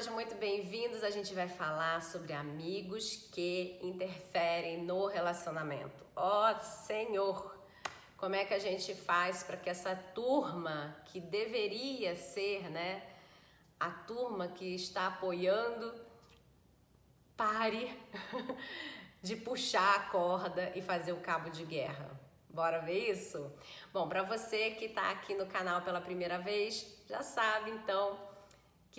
sejam muito bem-vindos. A gente vai falar sobre amigos que interferem no relacionamento. Ó oh, Senhor, como é que a gente faz para que essa turma que deveria ser, né, a turma que está apoiando, pare de puxar a corda e fazer o cabo de guerra? Bora ver isso? Bom, para você que está aqui no canal pela primeira vez, já sabe então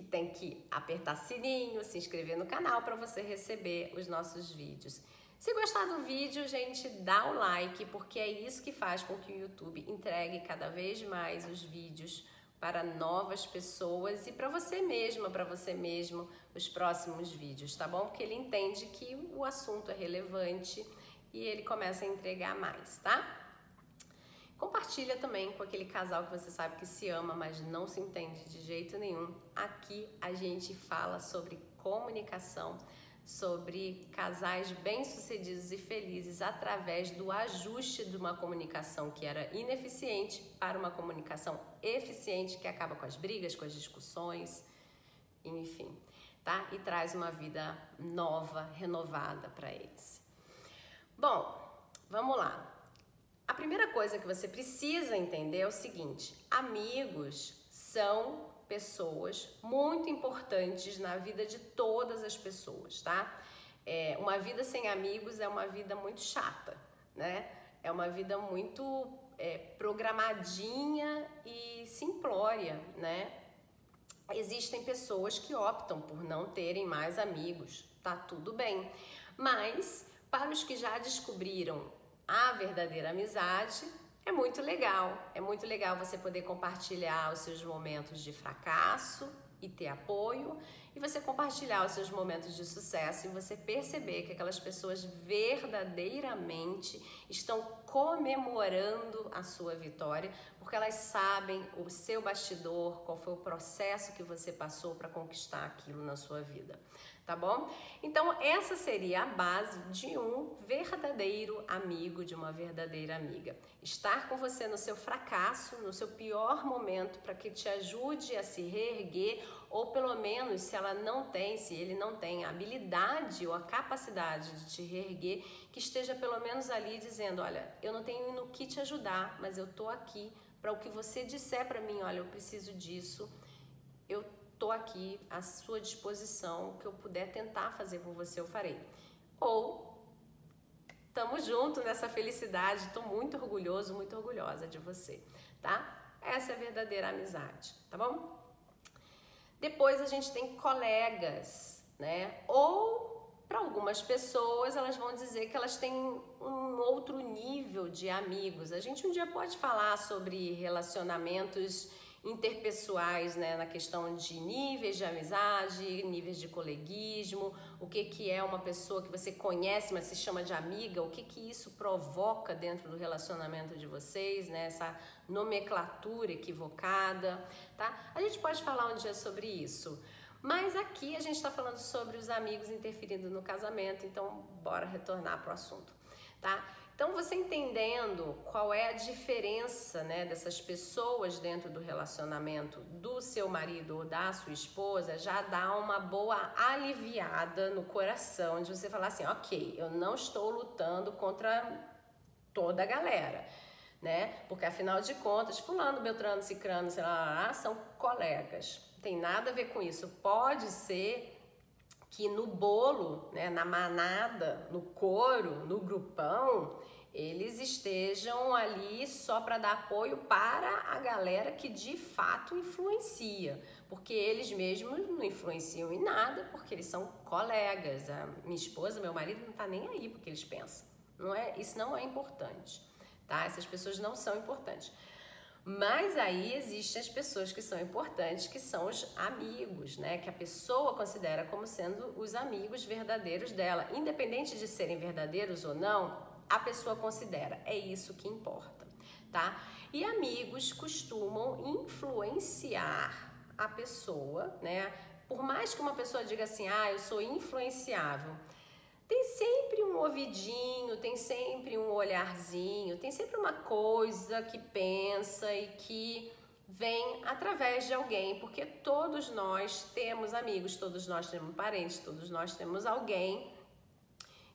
que tem que apertar sininho, se inscrever no canal para você receber os nossos vídeos. Se gostar do vídeo, gente, dá o like, porque é isso que faz com que o YouTube entregue cada vez mais os vídeos para novas pessoas e para você mesma, para você mesmo, os próximos vídeos, tá bom? Porque ele entende que o assunto é relevante e ele começa a entregar mais, tá? Compartilha também com aquele casal que você sabe que se ama, mas não se entende de jeito nenhum. Aqui a gente fala sobre comunicação, sobre casais bem-sucedidos e felizes através do ajuste de uma comunicação que era ineficiente para uma comunicação eficiente que acaba com as brigas, com as discussões, enfim, tá? E traz uma vida nova, renovada para eles. Bom, vamos lá. A primeira coisa que você precisa entender é o seguinte: amigos são pessoas muito importantes na vida de todas as pessoas, tá? É, uma vida sem amigos é uma vida muito chata, né? É uma vida muito é, programadinha e simplória, né? Existem pessoas que optam por não terem mais amigos, tá tudo bem. Mas para os que já descobriram a verdadeira amizade, é muito legal. É muito legal você poder compartilhar os seus momentos de fracasso e ter apoio, e você compartilhar os seus momentos de sucesso e você perceber que aquelas pessoas verdadeiramente estão comemorando a sua vitória, porque elas sabem o seu bastidor, qual foi o processo que você passou para conquistar aquilo na sua vida tá bom? Então, essa seria a base de um verdadeiro amigo, de uma verdadeira amiga. Estar com você no seu fracasso, no seu pior momento, para que te ajude a se reerguer, ou pelo menos, se ela não tem, se ele não tem a habilidade ou a capacidade de te reerguer, que esteja pelo menos ali dizendo: Olha, eu não tenho no que te ajudar, mas eu tô aqui para o que você disser para mim: Olha, eu preciso disso, eu estou aqui à sua disposição, o que eu puder tentar fazer por você, eu farei. Ou estamos juntos nessa felicidade, estou muito orgulhoso, muito orgulhosa de você, tá? Essa é a verdadeira amizade, tá bom? Depois a gente tem colegas, né? Ou para algumas pessoas elas vão dizer que elas têm um outro nível de amigos. A gente um dia pode falar sobre relacionamentos interpessoais, né, na questão de níveis de amizade, níveis de coleguismo, o que, que é uma pessoa que você conhece, mas se chama de amiga, o que, que isso provoca dentro do relacionamento de vocês, né, essa nomenclatura equivocada, tá? A gente pode falar um dia sobre isso. Mas aqui a gente está falando sobre os amigos interferindo no casamento, então bora retornar para o assunto, tá? Então, você entendendo qual é a diferença né, dessas pessoas dentro do relacionamento do seu marido ou da sua esposa, já dá uma boa aliviada no coração de você falar assim: ok, eu não estou lutando contra toda a galera, né? Porque afinal de contas, Fulano, Beltrano, Cicrano, sei lá, são colegas. Não tem nada a ver com isso. Pode ser que no bolo, né, na manada, no coro, no grupão, eles estejam ali só para dar apoio para a galera que de fato influencia, porque eles mesmos não influenciam em nada, porque eles são colegas. A minha esposa, meu marido não tá nem aí porque eles pensam. Não é, isso não é importante, tá? Essas pessoas não são importantes. Mas aí existem as pessoas que são importantes, que são os amigos, né? Que a pessoa considera como sendo os amigos verdadeiros dela, independente de serem verdadeiros ou não a pessoa considera. É isso que importa, tá? E amigos costumam influenciar a pessoa, né? Por mais que uma pessoa diga assim, ah, eu sou influenciável, tem sempre um ouvidinho, tem sempre um olharzinho, tem sempre uma coisa que pensa e que vem através de alguém, porque todos nós temos amigos, todos nós temos parentes, todos nós temos alguém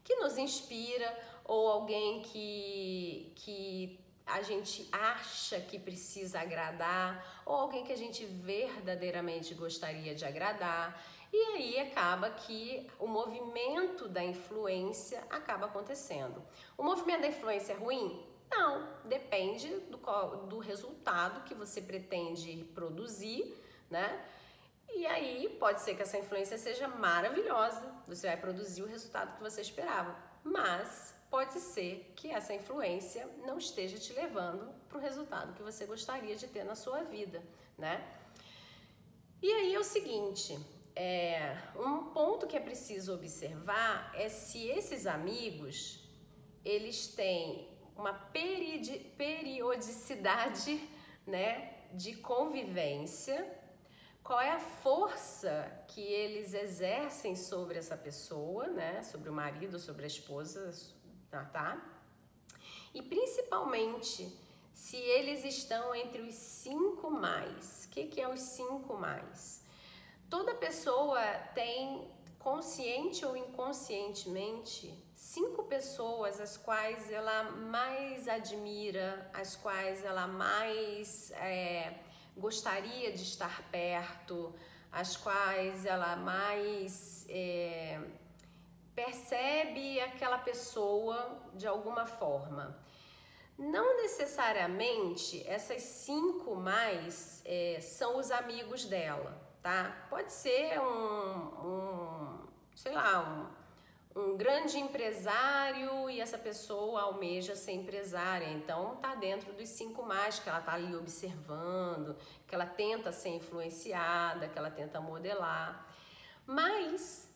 que nos inspira ou alguém que, que a gente acha que precisa agradar ou alguém que a gente verdadeiramente gostaria de agradar. E aí acaba que o movimento da influência acaba acontecendo. O movimento da influência é ruim? Não, depende do, do resultado que você pretende produzir, né? E aí pode ser que essa influência seja maravilhosa, você vai produzir o resultado que você esperava, mas pode ser que essa influência não esteja te levando para o resultado que você gostaria de ter na sua vida, né? E aí é o seguinte, é, um ponto que é preciso observar é se esses amigos eles têm uma periodicidade né, de convivência, qual é a força que eles exercem sobre essa pessoa, né, sobre o marido, sobre a esposa? Tá? E principalmente se eles estão entre os cinco mais. O que, que é os cinco mais? Toda pessoa tem, consciente ou inconscientemente, cinco pessoas as quais ela mais admira, as quais ela mais é, gostaria de estar perto, as quais ela mais é, percebe aquela pessoa de alguma forma. Não necessariamente essas cinco mais é, são os amigos dela, tá? Pode ser um, um sei lá, um um grande empresário e essa pessoa almeja ser empresária, então tá dentro dos cinco mais que ela tá ali observando, que ela tenta ser influenciada, que ela tenta modelar, mas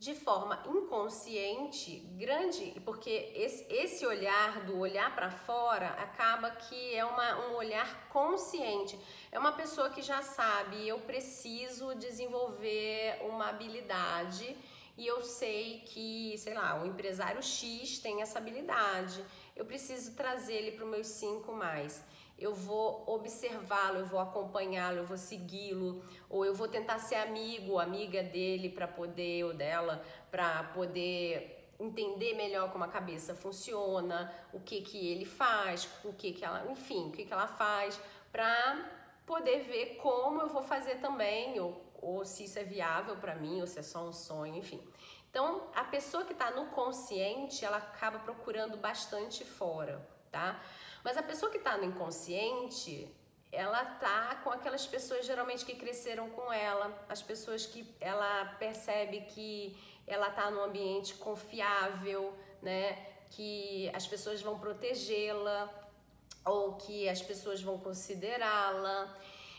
de forma inconsciente, grande, porque esse, olhar do olhar para fora acaba que é uma, um olhar consciente. É uma pessoa que já sabe, eu preciso desenvolver uma habilidade e eu sei que, sei lá, o empresário X tem essa habilidade, eu preciso trazer ele para os meus cinco mais. Eu vou observá-lo, eu vou acompanhá-lo, eu vou segui-lo, ou eu vou tentar ser amigo, amiga dele para poder, ou dela, para poder entender melhor como a cabeça funciona, o que que ele faz, o que que ela, enfim, o que que ela faz, para poder ver como eu vou fazer também, ou ou se isso é viável para mim, ou se é só um sonho, enfim. Então, a pessoa que está no consciente, ela acaba procurando bastante fora, tá? Mas a pessoa que está no inconsciente, ela tá com aquelas pessoas geralmente que cresceram com ela, as pessoas que ela percebe que ela tá num ambiente confiável, né? Que as pessoas vão protegê-la ou que as pessoas vão considerá-la.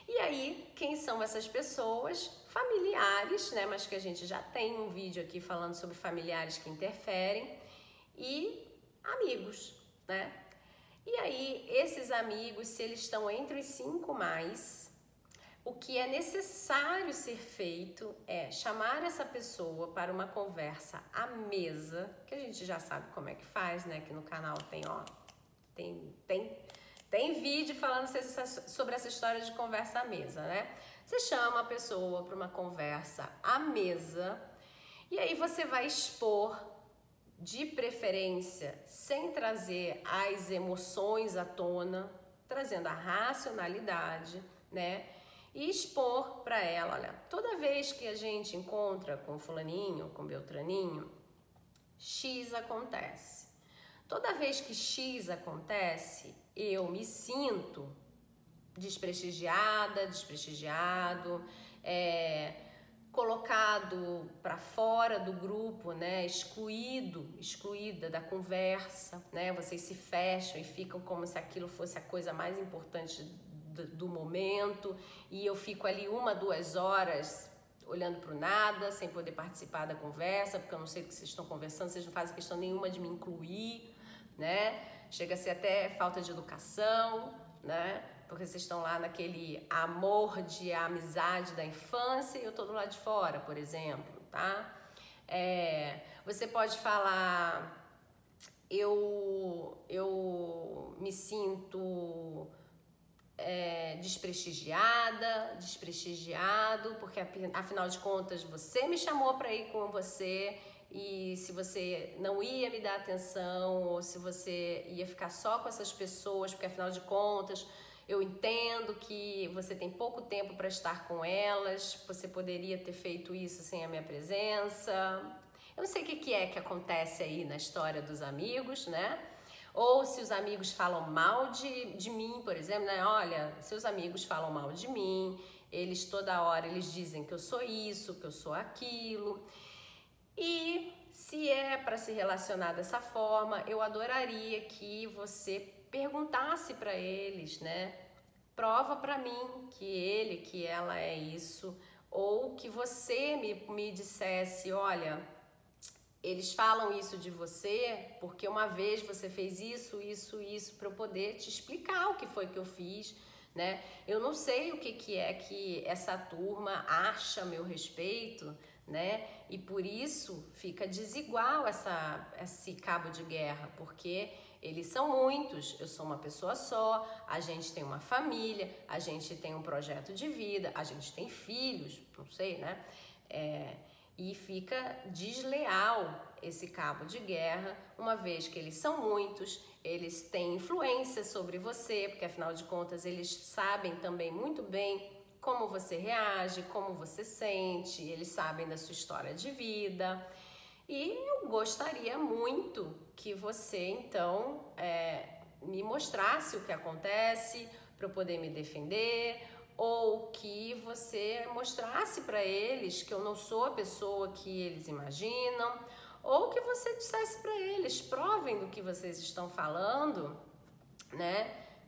E aí, quem são essas pessoas? Familiares, né? Mas que a gente já tem um vídeo aqui falando sobre familiares que interferem e amigos, né? E aí, esses amigos, se eles estão entre os cinco mais, o que é necessário ser feito é chamar essa pessoa para uma conversa à mesa, que a gente já sabe como é que faz, né? Que no canal tem, ó, tem, tem tem vídeo falando sobre essa história de conversa à mesa, né? Você chama a pessoa para uma conversa à mesa e aí você vai expor de preferência sem trazer as emoções à tona, trazendo a racionalidade, né? E expor para ela, olha, toda vez que a gente encontra com fulaninho, com beltraninho, X acontece. Toda vez que X acontece, eu me sinto desprestigiada, desprestigiado, é, colocado para fora do grupo, né, excluído, excluída da conversa, né, vocês se fecham e ficam como se aquilo fosse a coisa mais importante do, do momento e eu fico ali uma, duas horas olhando para o nada, sem poder participar da conversa, porque eu não sei o que vocês estão conversando, vocês não fazem questão nenhuma de me incluir, né? Chega a ser até falta de educação, né? Porque vocês estão lá naquele amor de amizade da infância e eu tô do lado de fora, por exemplo, tá? É, você pode falar, eu, eu me sinto é, desprestigiada, desprestigiado, porque afinal de contas você me chamou para ir com você e se você não ia me dar atenção ou se você ia ficar só com essas pessoas, porque afinal de contas eu entendo que você tem pouco tempo para estar com elas, você poderia ter feito isso sem a minha presença. Eu não sei o que é que acontece aí na história dos amigos, né? Ou se os amigos falam mal de, de mim, por exemplo, né? Olha, seus amigos falam mal de mim, eles toda hora eles dizem que eu sou isso, que eu sou aquilo. E se é para se relacionar dessa forma, eu adoraria que você perguntasse para eles, né? Prova para mim que ele, que ela é isso, ou que você me, me dissesse, olha, eles falam isso de você porque uma vez você fez isso, isso, isso para eu poder te explicar o que foi que eu fiz, né? Eu não sei o que, que é que essa turma acha a meu respeito, né? E por isso fica desigual essa, esse cabo de guerra, porque eles são muitos, eu sou uma pessoa só, a gente tem uma família, a gente tem um projeto de vida, a gente tem filhos, não sei, né? É, e fica desleal esse cabo de guerra, uma vez que eles são muitos, eles têm influência sobre você, porque afinal de contas eles sabem também muito bem como você reage, como você sente, eles sabem da sua história de vida. E eu gostaria muito que você então é, me mostrasse o que acontece para eu poder me defender, ou que você mostrasse para eles que eu não sou a pessoa que eles imaginam, ou que você dissesse para eles, provem do que vocês estão falando, né?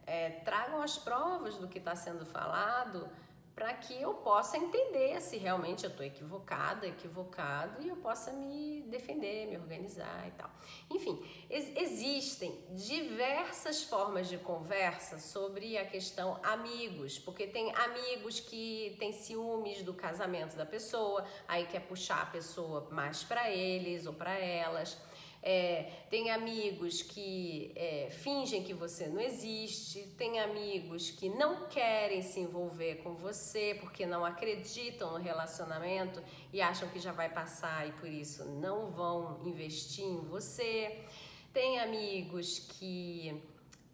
É, tragam as provas do que está sendo falado para que eu possa entender se realmente eu estou equivocada, equivocado e eu possa me defender, me organizar e tal. Enfim, ex existem diversas formas de conversa sobre a questão amigos, porque tem amigos que têm ciúmes do casamento da pessoa, aí quer puxar a pessoa mais para eles ou para elas. É, tem amigos que é, fingem que você não existe, tem amigos que não querem se envolver com você porque não acreditam no relacionamento e acham que já vai passar e por isso não vão investir em você. Tem amigos que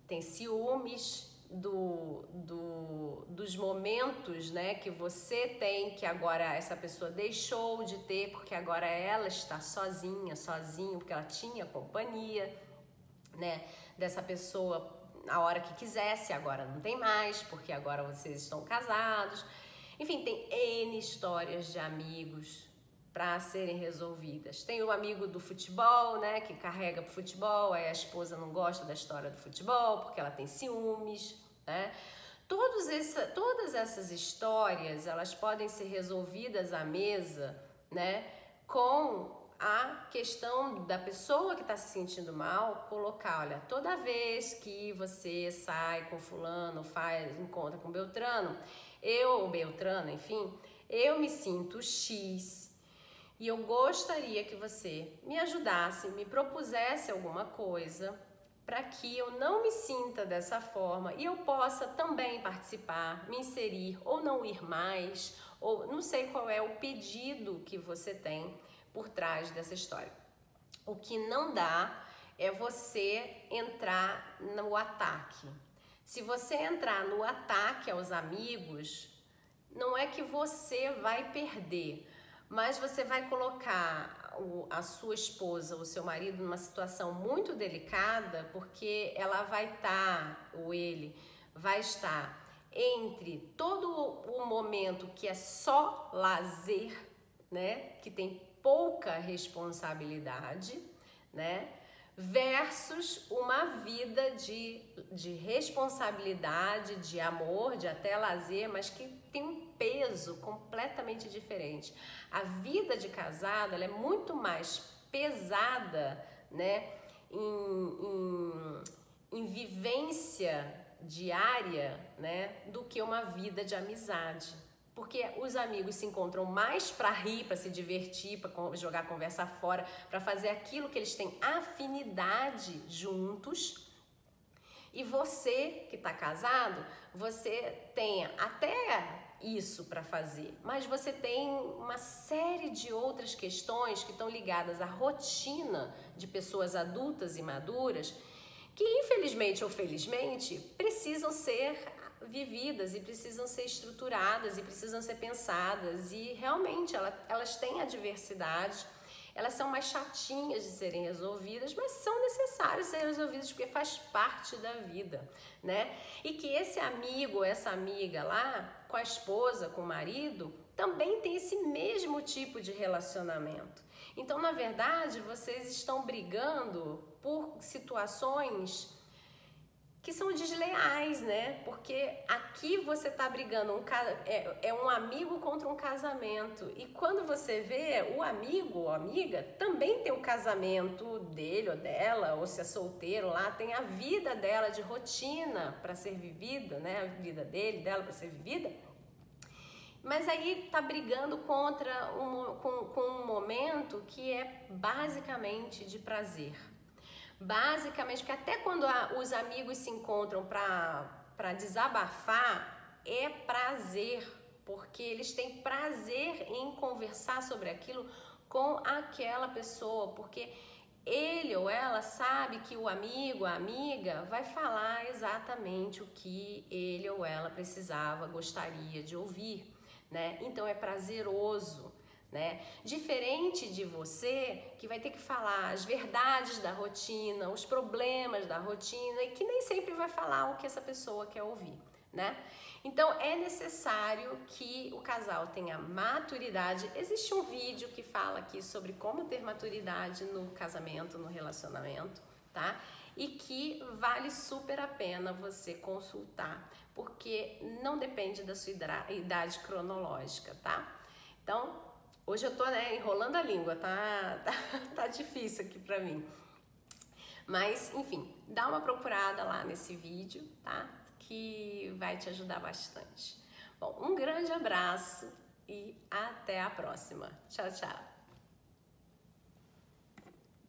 têm ciúmes do, do, dos momentos né, que você tem, que agora essa pessoa deixou de ter, porque agora ela está sozinha, sozinho, porque ela tinha companhia né, dessa pessoa a hora que quisesse, agora não tem mais, porque agora vocês estão casados. Enfim, tem N histórias de amigos para serem resolvidas. Tem o amigo do futebol, né, que carrega pro futebol, aí a esposa não gosta da história do futebol porque ela tem ciúmes, né? Todos essa, todas essas histórias, elas podem ser resolvidas à mesa, né, com a questão da pessoa que está se sentindo mal, colocar, olha, toda vez que você sai com fulano, faz encontra com Beltrano, eu, Beltrano, enfim, eu me sinto X, e eu gostaria que você me ajudasse, me propusesse alguma coisa para que eu não me sinta dessa forma e eu possa também participar, me inserir ou não ir mais, ou não sei qual é o pedido que você tem por trás dessa história. O que não dá é você entrar no ataque. Se você entrar no ataque aos amigos, não é que você vai perder, mas você vai colocar o, a sua esposa, o seu marido, numa situação muito delicada, porque ela vai estar, tá, ou ele vai estar entre todo o momento que é só lazer, né, que tem pouca responsabilidade, né, versus uma vida de, de responsabilidade, de amor, de até lazer, mas que tem um peso completamente diferente. A vida de casado é muito mais pesada, né, em, em, em vivência diária, né, do que uma vida de amizade porque os amigos se encontram mais para rir, para se divertir, para jogar conversa fora, para fazer aquilo que eles têm afinidade juntos. E você que está casado, você tem até isso para fazer, mas você tem uma série de outras questões que estão ligadas à rotina de pessoas adultas e maduras que, infelizmente ou felizmente, precisam ser vividas e precisam ser estruturadas e precisam ser pensadas e realmente elas têm adversidade elas são mais chatinhas de serem resolvidas, mas são necessárias ser resolvidas porque faz parte da vida, né? E que esse amigo, essa amiga lá, com a esposa, com o marido, também tem esse mesmo tipo de relacionamento. Então, na verdade, vocês estão brigando por situações que são desleais, né? Porque aqui você tá brigando um é, é um amigo contra um casamento e quando você vê o amigo ou amiga também tem o casamento dele ou dela ou se é solteiro lá tem a vida dela de rotina para ser vivida, né? A vida dele, dela para ser vivida. Mas aí tá brigando contra um, com, com um momento que é basicamente de prazer Basicamente, porque até quando a, os amigos se encontram para desabafar, é prazer, porque eles têm prazer em conversar sobre aquilo com aquela pessoa, porque ele ou ela sabe que o amigo, a amiga, vai falar exatamente o que ele ou ela precisava, gostaria de ouvir, né? Então é prazeroso né? Diferente de você que vai ter que falar as verdades da rotina, os problemas da rotina e que nem sempre vai falar o que essa pessoa quer ouvir, né? Então é necessário que o casal tenha maturidade. Existe um vídeo que fala aqui sobre como ter maturidade no casamento, no relacionamento, tá? E que vale super a pena você consultar, porque não depende da sua idade cronológica, tá? Então, Hoje eu tô né, enrolando a língua, tá, tá, tá difícil aqui pra mim. Mas, enfim, dá uma procurada lá nesse vídeo, tá? Que vai te ajudar bastante. Bom, um grande abraço e até a próxima. Tchau, tchau.